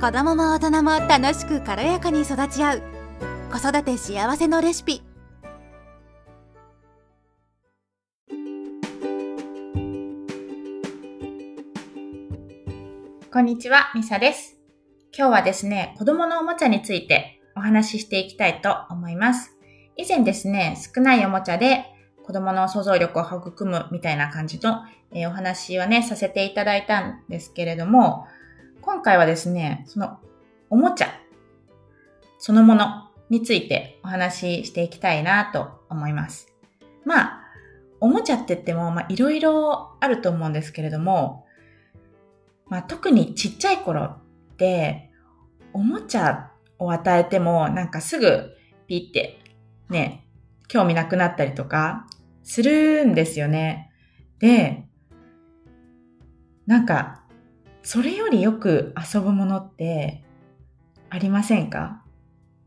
子供も大人も楽しく軽やかに育ち合う子育て幸せのレシピこんにちは、ミサです。今日はですね、子供のおもちゃについてお話ししていきたいと思います。以前ですね、少ないおもちゃで子供の想像力を育むみたいな感じの、えー、お話はね、させていただいたんですけれども、今回はですね、そのおもちゃそのものについてお話ししていきたいなと思います。まあ、おもちゃって言っても、まあ、いろいろあると思うんですけれども、まあ、特にちっちゃい頃って、おもちゃを与えても、なんかすぐピッて、ね、興味なくなったりとかするんですよね。で、なんかそれよりよく遊ぶものってありませんか？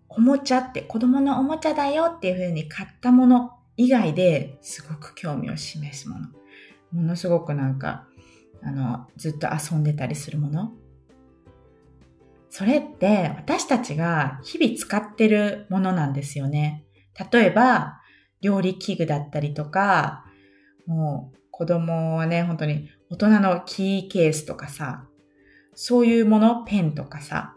おもちゃって子供のおもちゃだよっていう風に買ったもの以外ですごく興味を示すもの。ものすごくなんか、あの、ずっと遊んでたりするもの。それって私たちが日々使ってるものなんですよね。例えば、料理器具だったりとか、もう子供はね、本当に大人のキーケースとかさ、そういうもの、ペンとかさ、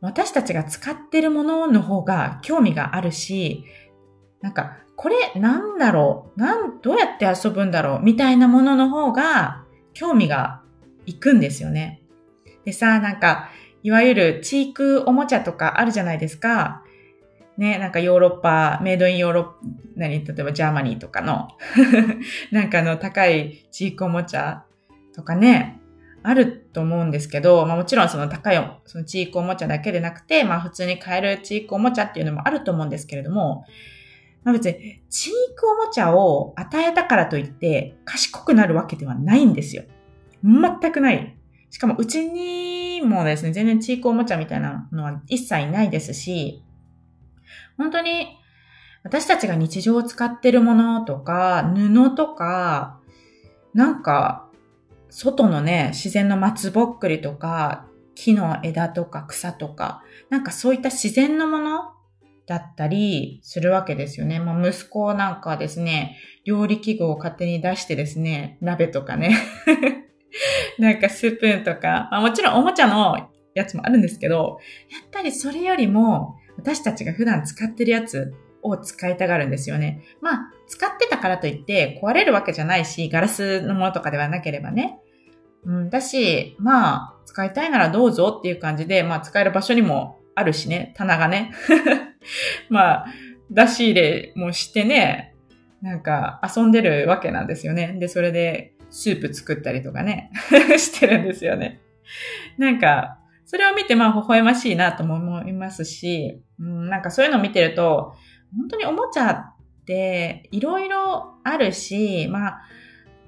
私たちが使ってるものの方が興味があるし、なんか、これなんだろう？なん、どうやって遊ぶんだろう？みたいなものの方が興味がいくんですよね。でさ、なんか、いわゆるチークおもちゃとかあるじゃないですか。ね、なんかヨーロッパ、メイドインヨーロッパ、何、例えばジャーマニーとかの。なんかの高い知育おもちゃとかね、あると思うんですけど、まあもちろんその高いその知育おもちゃだけでなくて、まあ普通に買える知育おもちゃっていうのもあると思うんですけれども、まあ別に知育おもちゃを与えたからといって賢くなるわけではないんですよ。全くない。しかもうちにもですね、全然知育おもちゃみたいなのは一切ないですし、本当に私たちが日常を使ってるものとか、布とか、なんか外のね、自然の松ぼっくりとか、木の枝とか草とか、なんかそういった自然のものだったりするわけですよね。まあ、息子なんかはですね、料理器具を勝手に出してですね、鍋とかね、なんかスプーンとか、まあ、もちろんおもちゃのやつもあるんですけど、やっぱりそれよりも私たちが普段使ってるやつを使いたがるんですよね。まあ、使ってたからといって壊れるわけじゃないし、ガラスのものとかではなければね。うん、だし、まあ、使いたいならどうぞっていう感じで、まあ、使える場所にもあるしね、棚がね。まあ、出し入れもしてね、なんか遊んでるわけなんですよね。で、それでスープ作ったりとかね、してるんですよね。なんか、それを見てまあ微笑ましいなとも思いますし、うん、なんかそういうのを見てると、本当におもちゃっていろいろあるし、まあ、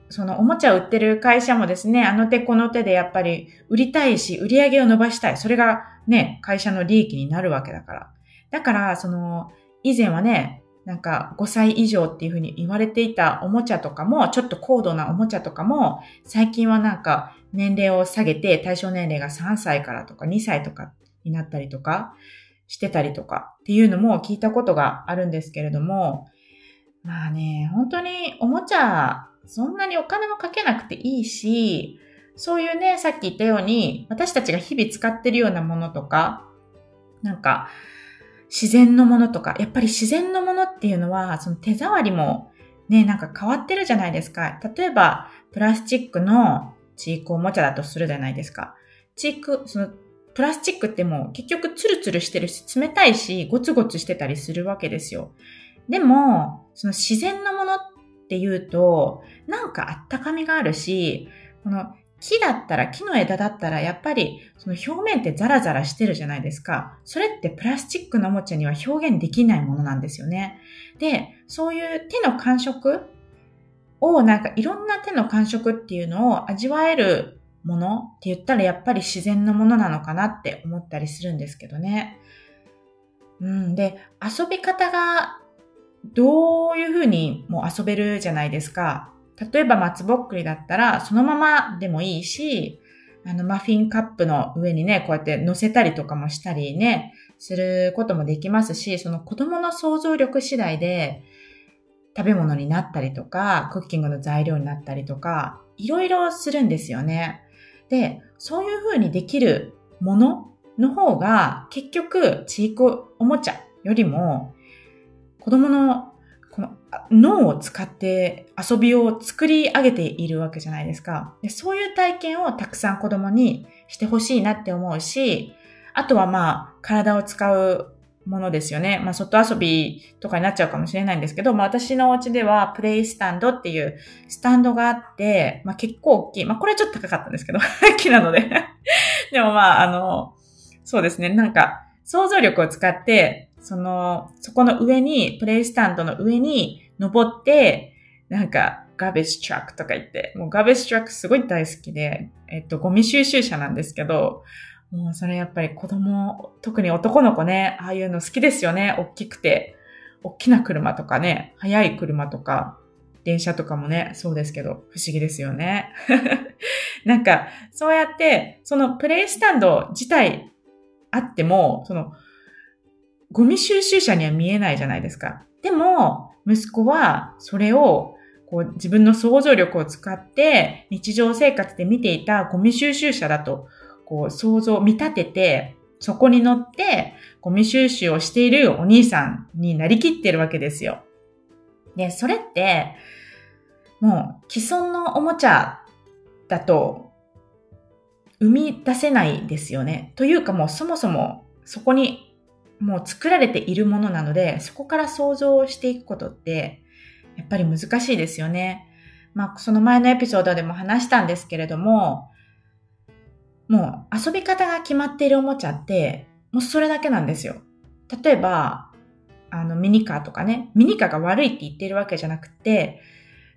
そのおもちゃを売ってる会社もですね、あの手この手でやっぱり売りたいし、売り上げを伸ばしたい。それがね、会社の利益になるわけだから。だから、その、以前はね、なんか5歳以上っていうふうに言われていたおもちゃとかも、ちょっと高度なおもちゃとかも、最近はなんか年齢を下げて対象年齢が3歳からとか2歳とかになったりとかしてたりとかっていうのも聞いたことがあるんですけれども、まあね、本当におもちゃそんなにお金もかけなくていいし、そういうね、さっき言ったように、私たちが日々使ってるようなものとか、なんか、自然のものとか、やっぱり自然のものっていうのは、その手触りもね、なんか変わってるじゃないですか。例えば、プラスチックのチークおもちゃだとするじゃないですか。チーク、その、プラスチックってもう結局ツルツルしてるし、冷たいし、ゴツゴツしてたりするわけですよ。でも、その自然のものっっていうと、なんかあったかみがあるし、この木だったら、木の枝だったら、やっぱりその表面ってザラザラしてるじゃないですか。それってプラスチックのおもちゃには表現できないものなんですよね。で、そういう手の感触を、なんかいろんな手の感触っていうのを味わえるものって言ったらやっぱり自然のものなのかなって思ったりするんですけどね。うん。で、遊び方がどういうふうにもう遊べるじゃないですか。例えば松ぼっくりだったら、そのままでもいいし、あの、マフィンカップの上にね、こうやって乗せたりとかもしたりね、することもできますし、その子供の想像力次第で食べ物になったりとか、クッキングの材料になったりとか、いろいろするんですよね。で、そういう風にできるものの方が結局、チークおもちゃよりも子供のこの脳を使って遊びを作り上げているわけじゃないですか。でそういう体験をたくさん子供にしてほしいなって思うし、あとはまあ、体を使うものですよね。まあ、外遊びとかになっちゃうかもしれないんですけど、まあ、私のお家ではプレイスタンドっていうスタンドがあって、まあ、結構大きい。まあ、これはちょっと高かったんですけど、木なのででもまあ、あの、そうですね。なんか、想像力を使って、その、そこの上に、プレイスタンドの上に登って、なんか、ガベストラックとか言って、もうガベストラックすごい大好きで、えっと、ゴミ収集車なんですけど、もうそれやっぱり子供、特に男の子ね、ああいうの好きですよね。大きくて。大きな車とかね、速い車とか、電車とかもね、そうですけど、不思議ですよね。なんか、そうやって、そのプレイスタンド自体あっても、その、ゴミ収集車には見えないじゃないですか。でも、息子はそれをこう自分の想像力を使って日常生活で見ていたゴミ収集車だとこう想像、見立てて、そこに乗ってゴミ収集をしているお兄さんになりきってるわけですよ。で、それって、もう既存のおもちゃだと生み出せないですよね。というかもうそもそもそこにもう作られているものなので、そこから想像していくことってやっぱり難しいですよね。まあ、その前のエピソードでも話したんですけれども、もう遊び方が決まっているおもちゃって、もうそれだけなんですよ。例えば、あのミニカーとかね、ミニカーが悪いって言ってるわけじゃなくて、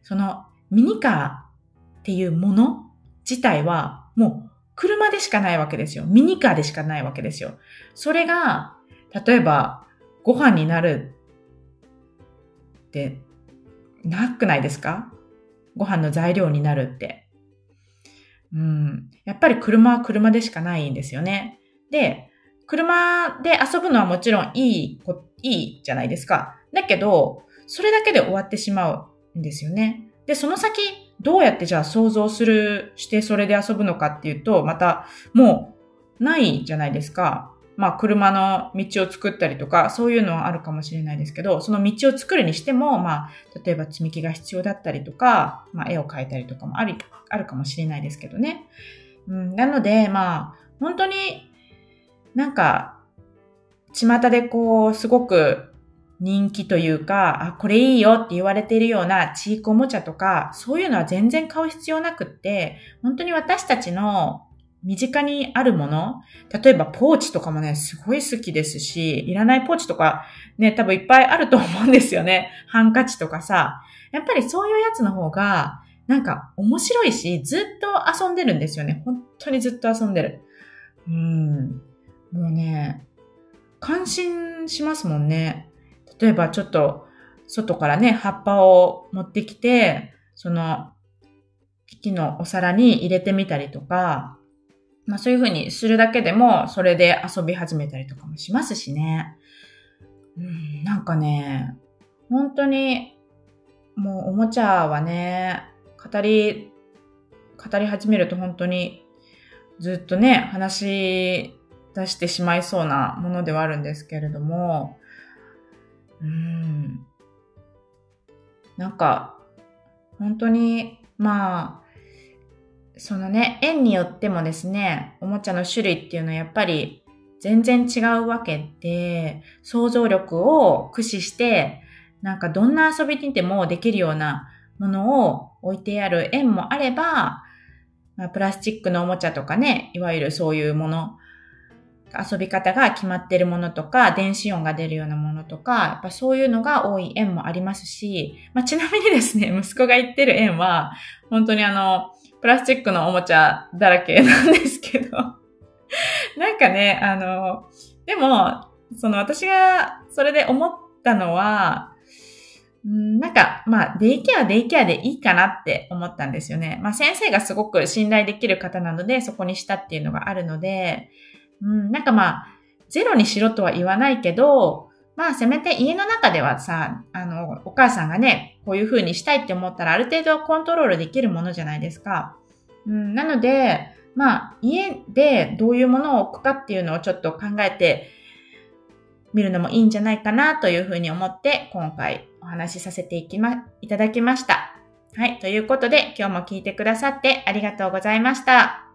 そのミニカーっていうもの自体はもう車でしかないわけですよ。ミニカーでしかないわけですよ。それが、例えばご飯になるってなくないですか？ご飯の材料になるって。うん。やっぱり車は車でしかないんですよね。で、車で遊ぶのはもちろんいい、いいじゃないですか。だけど、それだけで終わってしまうんですよね。で、その先、どうやってじゃあ想像する、してそれで遊ぶのかっていうと、また、もう、ないじゃないですか。まあ、車の道を作ったりとか、そういうのはあるかもしれないですけど、その道を作るにしても、まあ、例えば積み木が必要だったりとか、まあ、絵を描いたりとかもあり、あるかもしれないですけどね。うん、なので、まあ、本当になんか、巷でこう、すごく人気というか、あ、これいいよって言われているようなチークおもちゃとか、そういうのは全然買う必要なくって、本当に私たちの身近にあるもの、例えばポーチとかもね、すごい好きですし、いらないポーチとかね、多分いっぱいあると思うんですよね。ハンカチとかさ。やっぱりそういうやつの方が、なんか面白いし、ずっと遊んでるんですよね。本当にずっと遊んでる。うん。もうね、感心しますもんね。例えばちょっと、外からね、葉っぱを持ってきて、その、木のお皿に入れてみたりとか、まあそういうふうにするだけでも、それで遊び始めたりとかもしますしね。うん、なんかね、本当に、もうおもちゃはね、語り、語り始めると本当にずっとね、話し出してしまいそうなものではあるんですけれども、うん。なんか、本当に、まあ、そのね、園によってもですね、おもちゃの種類っていうのはやっぱり全然違うわけで、想像力を駆使して、なんかどんな遊びにでもできるようなものを置いてある園もあれば、まあ、プラスチックのおもちゃとかね、いわゆるそういうもの、遊び方が決まってるものとか、電子音が出るようなものとか、やっぱそういうのが多い園もありますし、まあ、ちなみにですね、息子が行ってる園は、本当にあの、プラスチックのおもちゃだらけなんですけど なんかね、あの、でも、その私がそれで思ったのは、なんか、まあ、デイケア、デイケアでいいかなって思ったんですよね。まあ、先生がすごく信頼できる方なので、そこにしたっていうのがあるので、うん、なんかまあ、ゼロにしろとは言わないけど、まあ、せめて家の中ではさ、あの、お母さんがね、こういう風にしたいって思ったら、ある程度コントロールできるものじゃないですか。うん、なので、まあ、家でどういうものを置くかっていうのをちょっと考えてみるのもいいんじゃないかなというふうに思って、今回お話しさせていきま、いただきました。はい。ということで、今日も聞いてくださってありがとうございました。